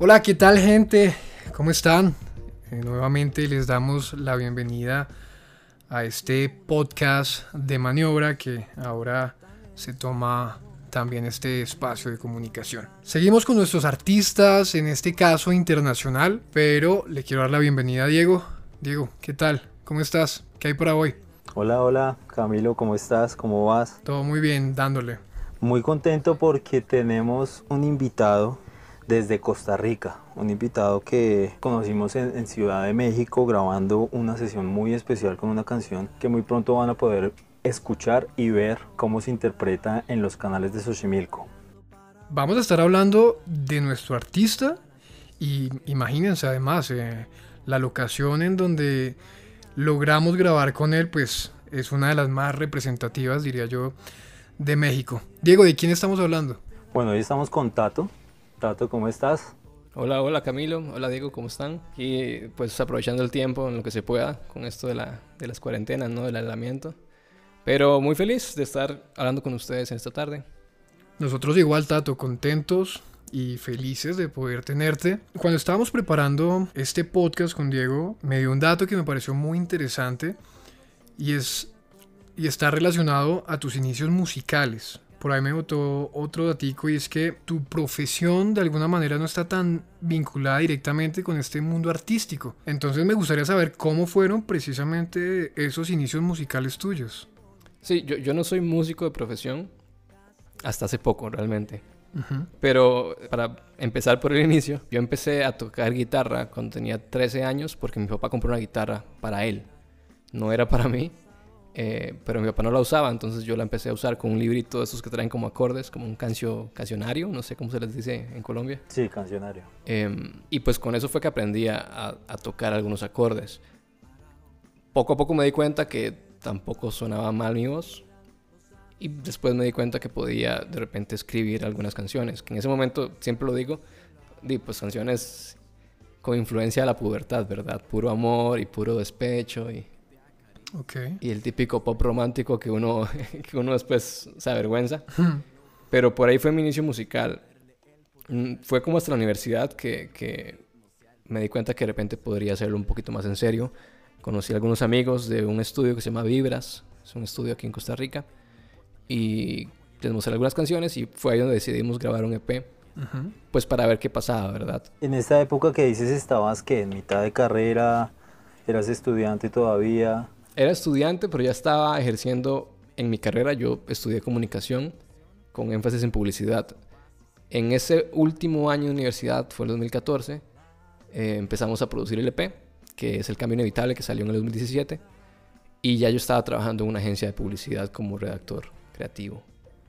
Hola, ¿qué tal gente? ¿Cómo están? Eh, nuevamente les damos la bienvenida a este podcast de maniobra que ahora se toma también este espacio de comunicación. Seguimos con nuestros artistas, en este caso internacional, pero le quiero dar la bienvenida a Diego. Diego, ¿qué tal? ¿Cómo estás? ¿Qué hay para hoy? Hola, hola, Camilo, ¿cómo estás? ¿Cómo vas? Todo muy bien, dándole. Muy contento porque tenemos un invitado desde Costa Rica, un invitado que conocimos en, Ciudad de México grabando una sesión muy especial con una canción que muy pronto van a poder escuchar y ver cómo se interpreta en los canales de Xochimilco. Vamos a estar hablando de nuestro artista y imagínense además eh, la locación en donde logramos grabar con él pues es una de las más representativas diría yo de México. Diego, ¿de quién estamos hablando? Bueno, hoy estamos con Tato, Tato, ¿cómo estás? Hola, hola Camilo, hola Diego, ¿cómo están? Y pues aprovechando el tiempo en lo que se pueda con esto de, la, de las cuarentenas, ¿no? Del aislamiento. Pero muy feliz de estar hablando con ustedes en esta tarde. Nosotros igual, Tato, contentos y felices de poder tenerte. Cuando estábamos preparando este podcast con Diego, me dio un dato que me pareció muy interesante y es y está relacionado a tus inicios musicales por ahí me votó otro datico y es que tu profesión de alguna manera no está tan vinculada directamente con este mundo artístico. Entonces me gustaría saber cómo fueron precisamente esos inicios musicales tuyos. Sí, yo, yo no soy músico de profesión hasta hace poco realmente. Pero para empezar por el inicio, yo empecé a tocar guitarra cuando tenía 13 años porque mi papá compró una guitarra para él. No era para mí, eh, pero mi papá no la usaba, entonces yo la empecé a usar con un librito de esos que traen como acordes, como un cancio, cancionario, no sé cómo se les dice en Colombia. Sí, cancionario. Em, y pues con eso fue que aprendí a, tocar algunos acordes. Poco a poco me di cuenta que tampoco sonaba mal mi voz. Y después me di cuenta que podía de repente escribir algunas canciones, que en ese momento, siempre lo digo, di, pues canciones con influencia de la pubertad, ¿verdad? Puro amor y puro despecho y y el típico pop romántico que uno, que uno después se avergüenza. Pero por ahí fue mi inicio musical. Mm, fue como hasta la universidad que, que me di cuenta que de repente podría hacerlo un poquito más en serio. Conocí a algunos amigos de un estudio que se llama Vibras. Es un estudio aquí en Costa Rica. Y les mostré algunas canciones y fue ahí donde decidimos grabar un EP. Pues para ver qué pasaba, ¿verdad? En esta época que dices estabas que en mitad de carrera, eras estudiante todavía. Era estudiante, pero ya estaba ejerciendo en mi carrera. Yo estudié comunicación con énfasis en publicidad. En ese último año de universidad, fue el 2014, eh, empezamos a producir el EP, que es El Cambio Inevitable, que salió en el 2017. Y ya yo estaba trabajando en una agencia de publicidad como redactor creativo.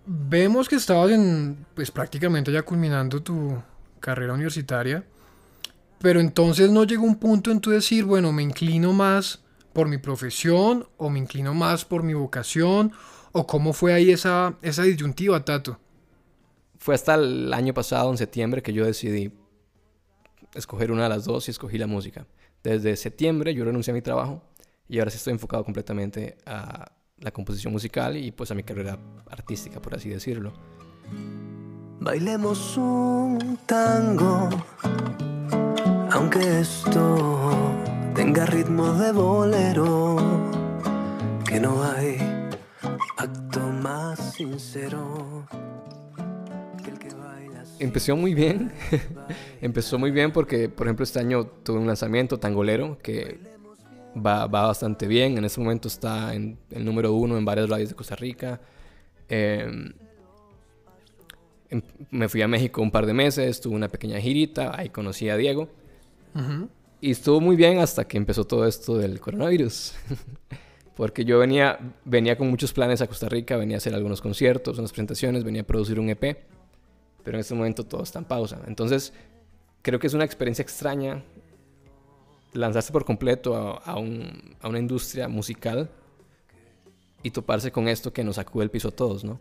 Vemos que estabas en, pues prácticamente ya culminando tu carrera universitaria. Pero entonces no llegó un punto en tu decir, bueno, me inclino más por mi profesión o me inclino más por mi vocación? ¿O cómo fue ahí esa, esa disyuntiva, Tato? Fue hasta el año pasado, en septiembre, que yo decidí escoger una de las dos y escogí la música. Desde septiembre yo renuncié a mi trabajo y ahora sí estoy enfocado completamente a la composición musical y pues a mi carrera artística, por así decirlo. Bailemos un tango, aunque esto tenga ritmo de bolero, que no hay acto más sincero. Que el que baila Empezó muy bien, empezó muy bien porque, por ejemplo, este año tuve un lanzamiento tangolero que va, va bastante bien. En este momento está en el número uno en varias radios de Costa Rica. Em, em, me fui a México un par de meses, tuve una pequeña girita, ahí conocí a Diego. Y estuvo muy bien hasta que empezó todo esto del coronavirus. Porque yo venía, venía con muchos planes a Costa Rica, venía a hacer algunos conciertos, unas presentaciones, venía a producir un EP. Pero en este momento todo está en pausa. Entonces, creo que es una experiencia extraña lanzarse por completo a, a, una industria musical y toparse con esto que nos sacude el piso a todos, ¿no?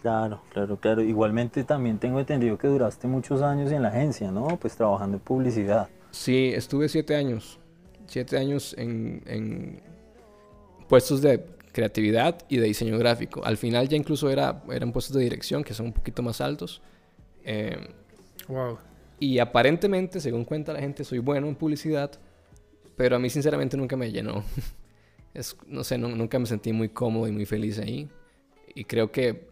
Claro, claro, claro. Igualmente también tengo entendido que duraste muchos años en la agencia, ¿no? Pues trabajando en publicidad. Sí, estuve siete años. Siete años en, puestos de creatividad y de diseño gráfico. Al final ya incluso era, eran puestos de dirección que son un poquito más altos. wow. Y aparentemente, según cuenta la gente, soy bueno en publicidad, pero a mí sinceramente nunca me llenó. Es, no sé, nu- nunca me sentí muy cómodo y muy feliz ahí. Y creo que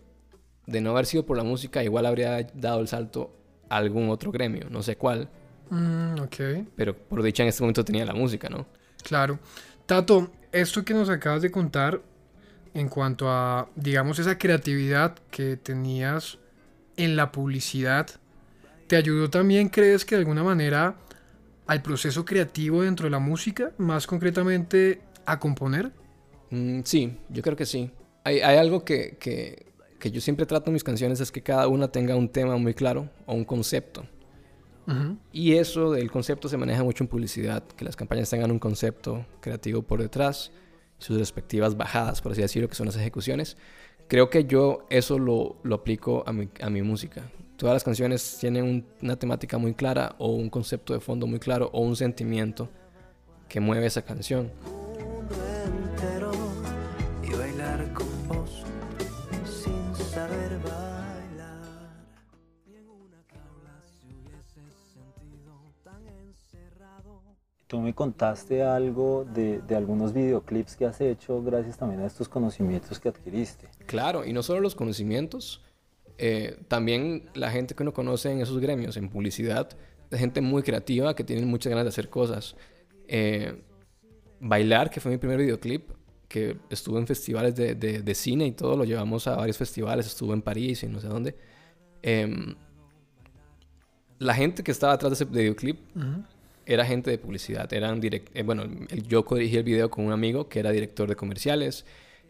de no haber sido por la música, igual habría dado el salto a algún otro gremio, no sé cuál, Mm, ok, pero por dicha en este momento tenía la música, ¿no? claro. Tato, esto que nos acabas de contar en cuanto a, digamos, esa creatividad que tenías en la publicidad, ¿te ayudó también, crees que de alguna manera, al proceso creativo dentro de la música? Más concretamente, a componer. Mm, sí, yo creo que sí. Hay, hay algo que, que, que yo siempre trato en mis canciones, es que cada una tenga un tema muy claro o un concepto. Y eso del concepto se maneja mucho en publicidad, que las campañas tengan un concepto creativo por detrás, sus respectivas bajadas, por así decirlo, que son las ejecuciones. Creo que yo eso lo, lo aplico a mi, a mi música. Todas las canciones tienen un- una temática muy clara o un concepto de fondo muy claro o un sentimiento que mueve esa canción. Tú me contaste algo de, de algunos videoclips que has hecho gracias también a estos conocimientos que adquiriste. Claro, y no solo los conocimientos, eh, también la gente que uno conoce en esos gremios, en publicidad, es gente muy creativa que tienen muchas ganas de hacer cosas. Eh, Bailar, que fue mi primer videoclip, que estuvo en festivales de, de- de cine y todo, lo llevamos a varios festivales, estuvo en París y no sé dónde. Em, la gente que estaba atrás de ese videoclip Ujú. Era gente de publicidad. Eran direct eh, bueno, el, yo dirigí el video con un amigo que era director de comerciales.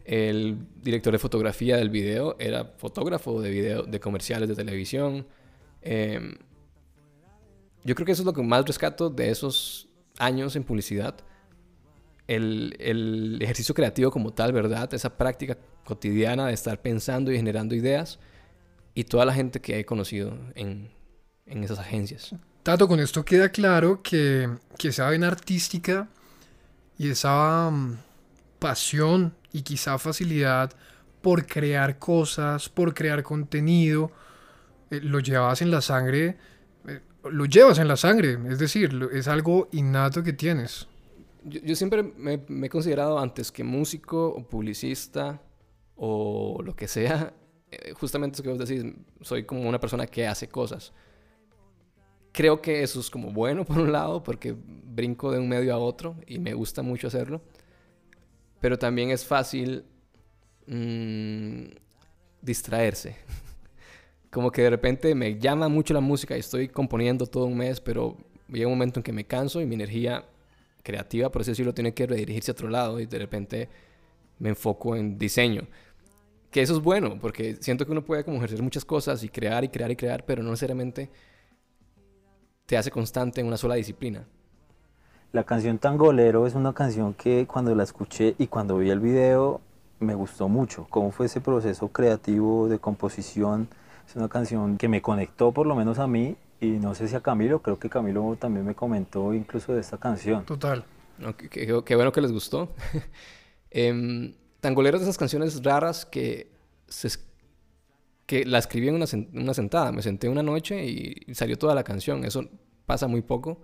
El director de fotografía del video era fotógrafo de video de comerciales de televisión. Em, yo creo que eso es lo que más rescato de esos años en publicidad. El, el ejercicio creativo como tal, ¿verdad? Esa práctica cotidiana de estar pensando y generando ideas. Y toda la gente que he conocido en, en esas agencias. Tato, con esto queda claro que, que esa vena artística y esa mm, pasión y quizá facilidad por crear cosas, por crear contenido, eh, lo llevas en la sangre, eh, lo llevas en la sangre, es decir, es algo innato que tienes. Yo, yo siempre me, me he considerado antes que músico o publicista o lo que sea, eh, justamente eso que vos decís, soy como una persona que hace cosas. Creo que eso es como bueno por un lado, porque brinco de un medio a otro y me gusta mucho hacerlo. Pero también es fácil mm, distraerse. Como que de repente me llama mucho la música y estoy componiendo todo un mes, pero llega un momento en que me canso y mi energía creativa, por así decirlo, tiene que redirigirse a otro lado y de repente me enfoco en diseño. Que eso es bueno, porque siento que uno puede como ejercer muchas cosas y crear y crear y crear, pero no necesariamente te hace constante en una sola disciplina. La canción Tangolero es una canción que cuando la escuché y cuando vi el video me gustó mucho. ¿Cómo fue ese proceso creativo de composición? Es una canción que me conectó por lo menos a mí y no sé si a Camilo, creo que Camilo también me comentó incluso de esta canción. Total. ¿no? Qué, qué- qué bueno que les gustó. Em, Tangolero es de esas canciones raras que, se que la escribí en una, una sentada. Me senté una noche y, y salió toda la canción. Eso pasa muy poco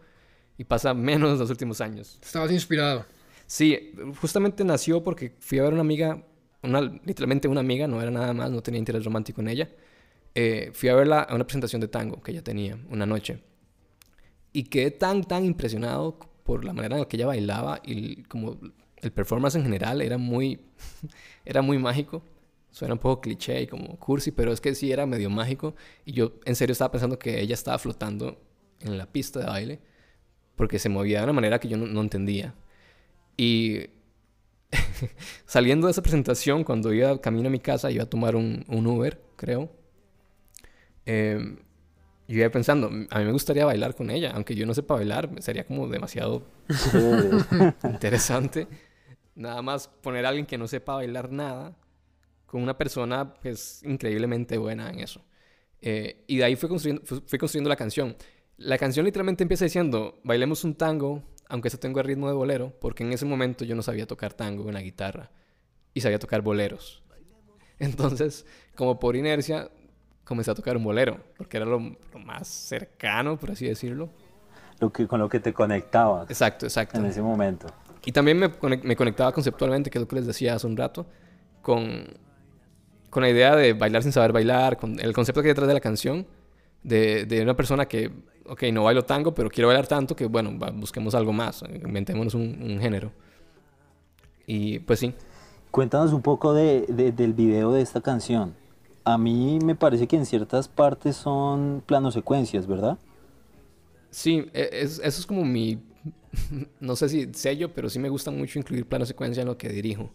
y pasa menos en los últimos años. Estabas inspirado. Sí, justamente nació porque fui a ver una amiga, una, literalmente una amiga, no era nada más, no tenía interés romántico en ella. Eh, fui a verla a una presentación de tango que ella tenía una noche. Y quedé tan, tan impresionado por la manera en la que ella bailaba y como el performance en general era muy, era muy mágico. Suena un poco cliché y como cursi, pero es que sí era medio mágico. Y yo en serio estaba pensando que ella estaba flotando en la pista de baile porque se movía de una manera que yo no, no entendía. Y saliendo de esa presentación, cuando iba camino a mi casa, iba a tomar un, un Uber, creo. eh, yo iba pensando, a mí me gustaría bailar con ella, aunque yo no sepa bailar, sería como demasiado interesante. Nada más poner a alguien que no sepa bailar nada con una persona pues increíblemente buena en eso. Eh, y de ahí fui construyendo, fu- fui construyendo la canción. La canción literalmente empieza diciendo, bailemos un tango, aunque eso tengo el ritmo de bolero, porque en ese momento yo no sabía tocar tango en la guitarra y sabía tocar boleros. Entonces, como por inercia, comencé a tocar un bolero, porque era lo, lo más cercano, por así decirlo. Lo que, con lo que te conectabas Exacto, exacto. en ese momento. Y también me, me conectaba conceptualmente, que es lo que les decía hace un rato, con, con la idea de bailar sin saber bailar, con el concepto que hay detrás de la canción, de, de una persona que, ok, no bailo tango, pero quiero bailar tanto que, bueno, va, busquemos algo más, inventémonos un, un género. Y pues sí, Cuéntanos un poco de, de- del video de esta canción. A mí me parece que en ciertas partes son plano secuencias, ¿verdad? sí, e- es- eso es como mi, no sé si sello, pero sí me gusta mucho incluir plano secuencia en lo que dirijo.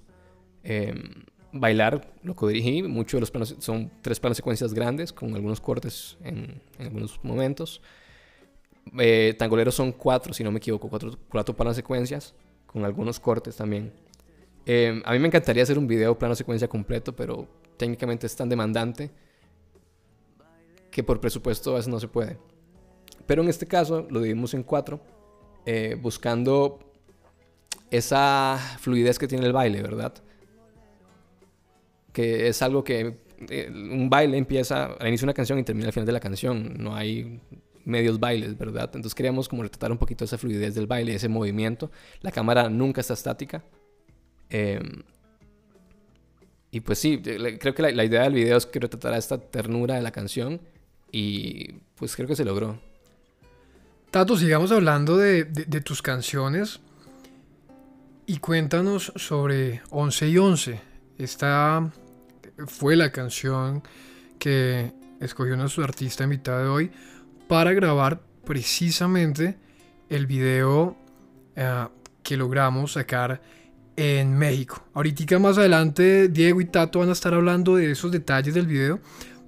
Em, bailar, lo que dirigí, muchos de los planos son tres planos secuencias grandes con algunos cortes en, algunos momentos. Eh, tangolero son cuatro, si no me equivoco, cuatro, cuatro planos secuencias con algunos cortes también. Em, a mí me encantaría hacer un video plano secuencia completo, pero técnicamente es tan demandante que por presupuesto a veces no se puede. Pero en este caso lo dividimos en cuatro, eh, buscando esa fluidez que tiene el baile, ¿verdad? Que es algo que eh, un baile empieza al inicio de una canción y termina al final de la canción. No hay medios bailes, ¿verdad? Entonces queríamos como retratar un poquito esa fluidez del baile, ese movimiento. La cámara nunca está estática. Eh, y pues sí, le- creo que la, idea del video es que retratara esta ternura de la canción y pues creo que se logró. Tato, sigamos hablando de tus canciones y cuéntanos sobre 11 y 11. Esta fue la canción que escogió nuestro artista invitado de hoy para grabar precisamente el video eh, que logramos sacar en México. Ahorita más adelante Diego y Tato van a estar hablando de esos detalles del video,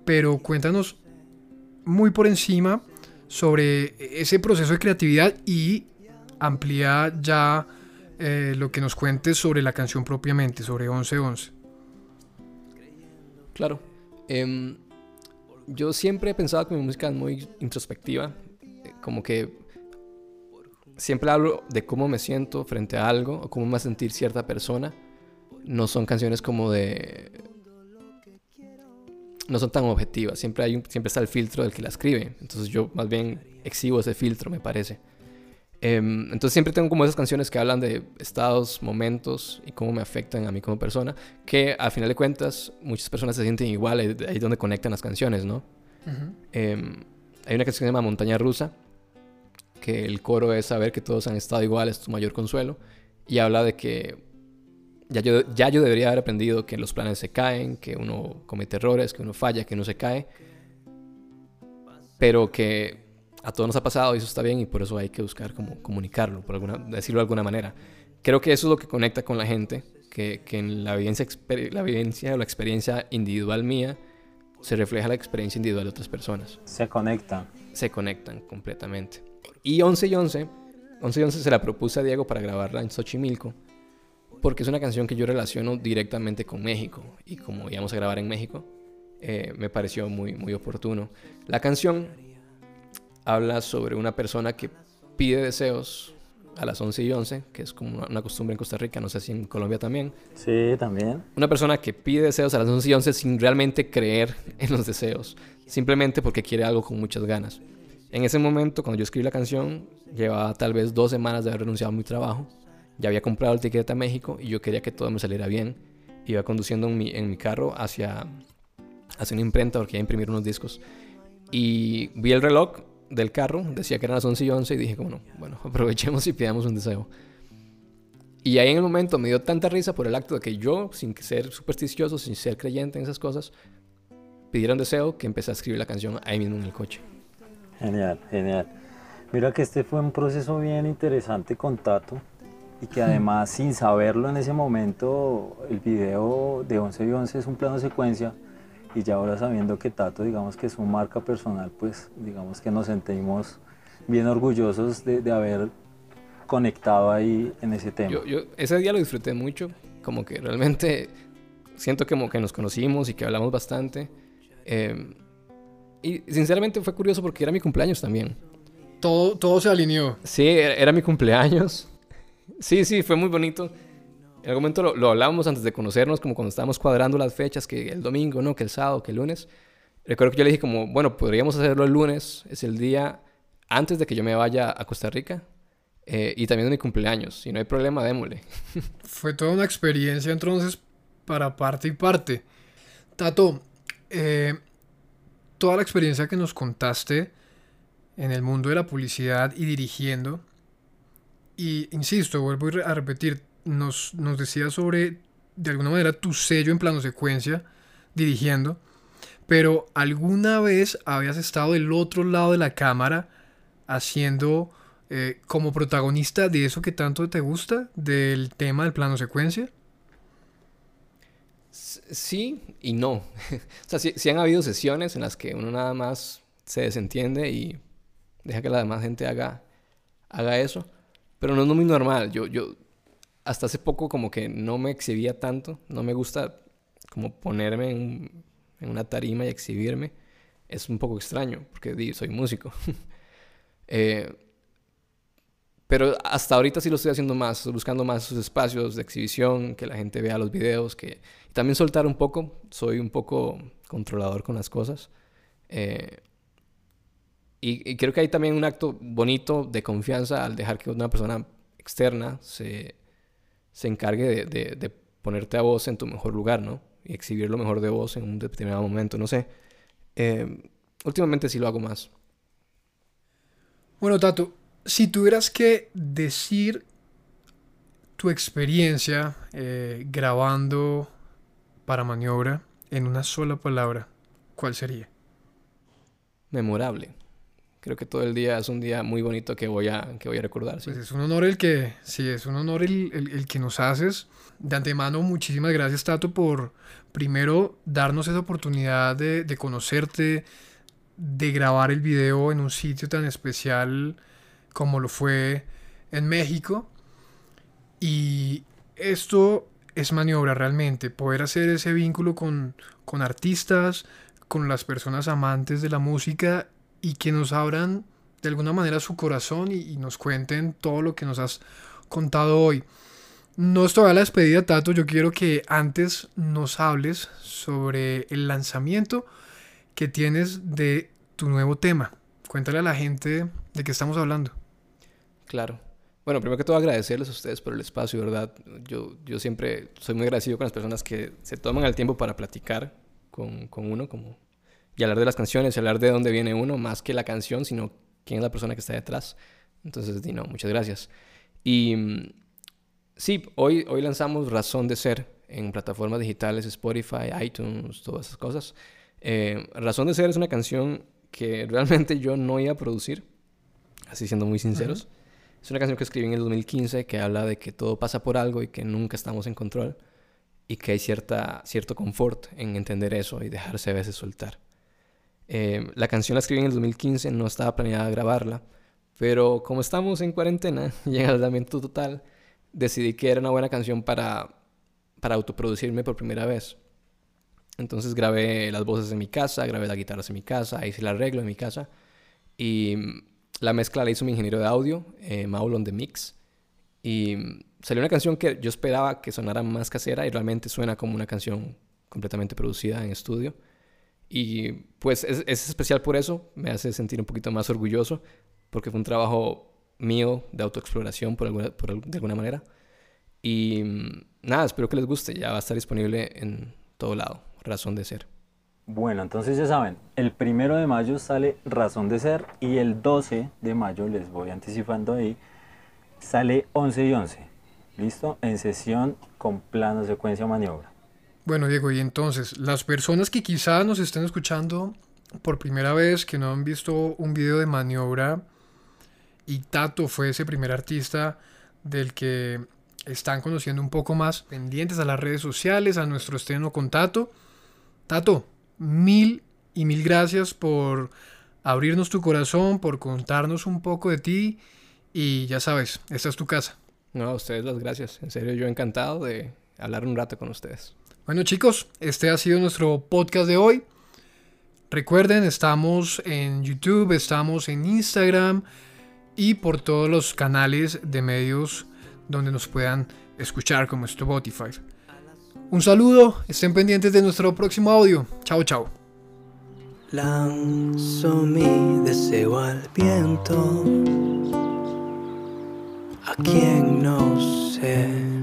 pero cuéntanos muy por encima sobre ese proceso de creatividad y amplía ya eh, lo que nos cuentes sobre la canción propiamente, sobre 1111. Claro. Em, yo siempre he pensado que mi música es muy introspectiva. eh, Como que siempre hablo de cómo me siento frente a algo o cómo me va a sentir cierta persona. No son canciones como de... No son tan objetivas. Siempre, hay un- siempre está el filtro del que la escribe. Entonces yo más bien exhibo ese filtro, me parece. Em, entonces siempre tengo como esas canciones que hablan de estados, momentos y cómo me afectan a mí como persona que al final de cuentas muchas personas se sienten igual, ahí es donde conectan las canciones, ¿no? Em, hay una canción que se llama Montaña Rusa, que el coro es saber que todos han estado iguales, tu mayor consuelo, y habla de que ya yo, ya yo debería haber aprendido que los planes se caen, que uno comete errores, que uno falla, que uno se cae, pero que a todos nos ha pasado y eso está bien y por eso hay que buscar como comunicarlo, por alguna, decirlo de alguna manera. Creo que eso es lo que conecta con la gente, que, que en la vivencia, la vivencia o la experiencia individual mía se refleja la experiencia individual de otras personas. Se conectan. Se conectan completamente. Y 11 y 11, 11 y 11 se la propuse a Diego para grabarla en Xochimilco, porque es una canción que yo relaciono directamente con México. Y como íbamos a grabar en México, eh, me pareció muy, muy oportuno. La canción habla sobre una persona que pide deseos a las 11 y 11, que es como una- costumbre en Costa Rica, no sé si en Colombia también. Sí, también. Una persona que pide deseos a las 11 y 11 sin realmente creer en los deseos, simplemente porque quiere algo con muchas ganas. En ese momento, cuando yo escribí la canción, llevaba tal vez dos semanas de haber renunciado a mi trabajo, ya había comprado el ticket a México y yo quería que todo me saliera bien. Iba conduciendo en mi, en mi carro hacia, hacia una imprenta porque iba a imprimir unos discos. Y vi el reloj del carro, decía que eran las 11 y 11 y dije como no, bueno, aprovechemos y pidamos un deseo. Y ahí en el momento me dio tanta risa por el acto de que yo, sin ser supersticioso, sin ser creyente en esas cosas, pidiera un deseo que empecé a escribir la canción ahí mismo en el coche. Genial, genial. Mira que este fue un proceso bien interesante con Tato y que además sin saberlo en ese momento el video de 11 y 11 es un plano secuencia y ya ahora sabiendo que Tato digamos que es su marca personal pues digamos que nos sentimos bien orgullosos de, de haber conectado ahí en ese tema. Yo, yo ese día lo disfruté mucho, como que realmente siento como que nos conocimos y que hablamos bastante. Eh, y sinceramente fue curioso porque era mi cumpleaños también. Todo, todo se alineó. Sí, era, era mi cumpleaños. Sí, sí, fue muy bonito. En algún momento lo, hablábamos antes de conocernos, como cuando estábamos cuadrando las fechas, que el domingo, ¿no? Que el sábado, que el lunes. recuerdo que yo le dije como, bueno, podríamos hacerlo el lunes, es el día antes de que yo me vaya a Costa Rica. eh, y también de mi cumpleaños. Si no hay problema, démosle. Fue toda una experiencia entonces para parte y parte. Tato, eh, toda la experiencia que nos contaste en el mundo de la publicidad y dirigiendo, y insisto, vuelvo a repetir, nos, nos decías sobre, de alguna manera, tu sello en plano secuencia, dirigiendo, pero ¿alguna vez habías estado del otro lado de la cámara haciendo eh, como protagonista de eso que tanto te gusta, del tema del plano secuencia? Sí y no. o sea, sí han habido sesiones en las que uno nada más se desentiende y deja que la demás gente haga, haga eso. Pero no es muy normal. Yo, yo hasta hace poco como que no me exhibía tanto. No me gusta como ponerme en, una tarima y exhibirme. Es un poco extraño porque soy músico. Eh, pero hasta ahorita sí lo estoy haciendo más, buscando más esos espacios de exhibición, que la gente vea los videos, que también soltar un poco. Soy un poco controlador con las cosas. Eh, y creo que hay también un acto bonito de confianza al dejar que una persona externa se, se encargue de, de- de ponerte a vos en tu mejor lugar, ¿no? Y exhibir lo mejor de vos en un determinado momento, no sé. Eh, últimamente sí lo hago más. Bueno, Tato, si tuvieras que decir tu experiencia eh, grabando para maniobra en una sola palabra, ¿cuál sería? Memorable. Creo que todo el día es un día muy bonito que voy a, que voy a recordar. sí. Pues es un honor el que, sí, es un honor el, el- el que nos haces. De antemano, muchísimas gracias, Tato, por primero darnos esa oportunidad de, de conocerte, de grabar el video en un sitio tan especial como lo fue en México. Y esto es maniobra realmente, poder hacer ese vínculo con, con artistas, con las personas amantes de la música y que nos abran de alguna manera su corazón y, nos cuenten todo lo que nos has contado hoy. No es todavía la despedida, Tato. Yo quiero que antes nos hables sobre el lanzamiento que tienes de tu nuevo tema. Cuéntale a la gente de qué estamos hablando. Claro. Bueno, primero que todo agradecerles a ustedes por el espacio, ¿verdad? Yo, yo siempre soy muy agradecido con las personas que se toman el tiempo para platicar con, con uno como, y hablar de las canciones hablar de dónde viene uno, más que la canción, sino quién es la persona que está detrás. Entonces, di, no, muchas gracias. Y mm, sí, hoy, hoy lanzamos Razón de Ser en plataformas digitales, Spotify, iTunes, todas esas cosas. Eh, Razón de Ser es una canción que realmente yo no iba a producir, así siendo muy sinceros. Es una canción que escribí en el 2015 que habla de que todo pasa por algo y que nunca estamos en control y que hay cierta, cierto confort en entender eso y dejarse a veces soltar. Eh, la canción la escribí en el 2015, no estaba planeada grabarla, pero como estamos en cuarentena y en aislamiento total, decidí que era una buena canción para, para autoproducirme por primera vez. Entonces grabé las voces en mi casa, grabé las guitarras en mi casa, hice el arreglo en mi casa y mm, la mezcla la hizo mi ingeniero de audio, eh, Maulon de Mix. Y mm, salió una canción que yo esperaba que sonara más casera y realmente suena como una canción completamente producida en estudio. Y pues es, es especial por eso, me hace sentir un poquito más orgulloso, porque fue un trabajo mío de autoexploración por alguna, por, de alguna manera. Y mm, nada, espero que les guste, ya va a estar disponible en todo lado, razón de ser. Bueno, entonces ya saben, el primero de mayo sale Razón de Ser y el 12 de mayo, les voy anticipando ahí, sale 11 y 11. ¿Listo? En sesión con plano, secuencia, maniobra. Bueno, Diego, y entonces, las personas que quizá nos estén escuchando por primera vez, que no han visto un video de maniobra, y Tato fue ese primer artista del que están conociendo un poco más, pendientes a las redes sociales, a nuestro estreno con Tato. Tato, mil y mil gracias por abrirnos tu corazón, por contarnos un poco de ti, y ya sabes, esta es tu casa. No, a ustedes las gracias. En serio, yo encantado de hablar un rato con ustedes. Bueno chicos, este ha sido nuestro podcast de hoy. Recuerden, estamos en YouTube, estamos en Instagram y por todos los canales de medios donde nos puedan escuchar como Spotify. Un saludo, estén pendientes de nuestro próximo audio. Chao, chao. Lanzo mi deseo al viento, a quien no sé.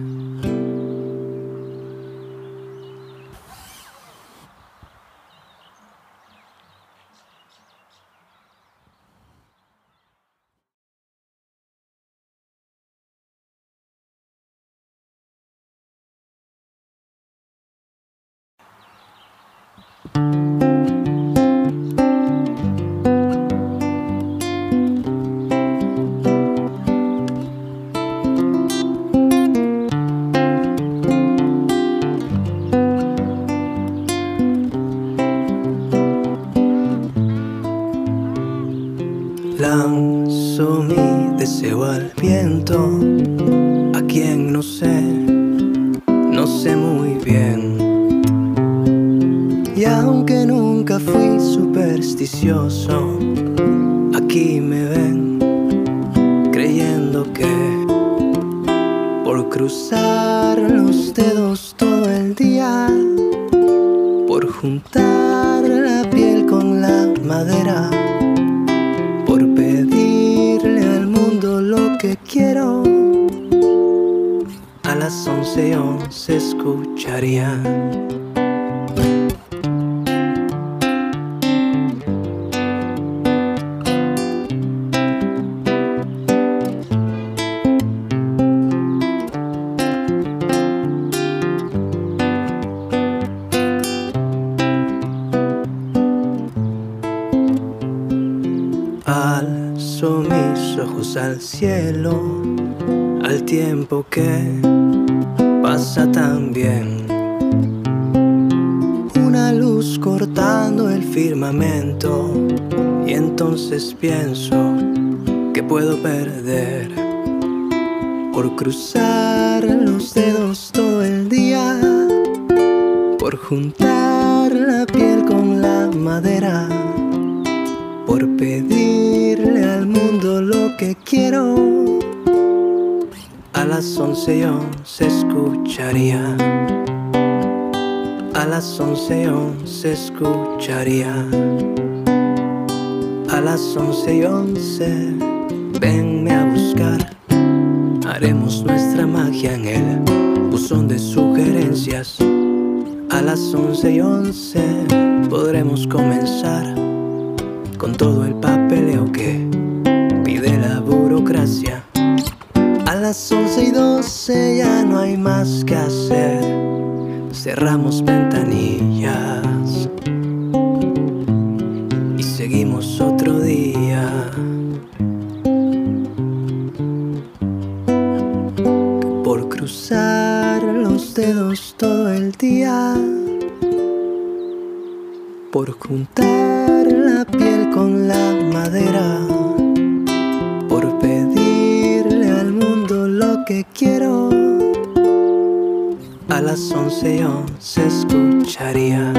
Lanzo mi deseo al viento, a quien no sé, no sé muy bien. Aunque nunca fui supersticioso, aquí me ven creyendo que por cruzar los dedos todo el día, por juntar la piel con la madera, por pedirle al mundo lo que quiero, a las once once escucharía. Al cielo, al tiempo que pasa tan bien. Una luz cortando el firmamento y entonces pienso que puedo perder por cruzar los dedos todo el día, por juntar la piel con la madera por pedirle las once y once escucharía. A las once y once escucharía. A las once y once venme a buscar. Haremos nuestra magia en el buzón de sugerencias. A las once y once podremos comenzar con todo el papeleo que pide la burocracia. Las once y doce ya no hay más que hacer. Cerramos ventanillas y seguimos otro día. Por cruzar los dedos todo el día por juntar la piel con la madera, que quiero. A las once y once escucharía,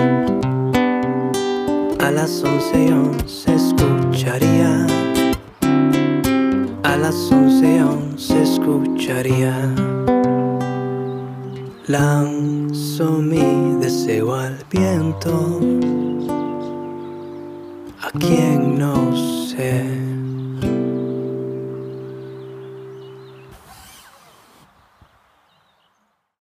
a las once y once escucharía, a las once y once escucharía. Lanzo mi deseo al viento a quien no sé.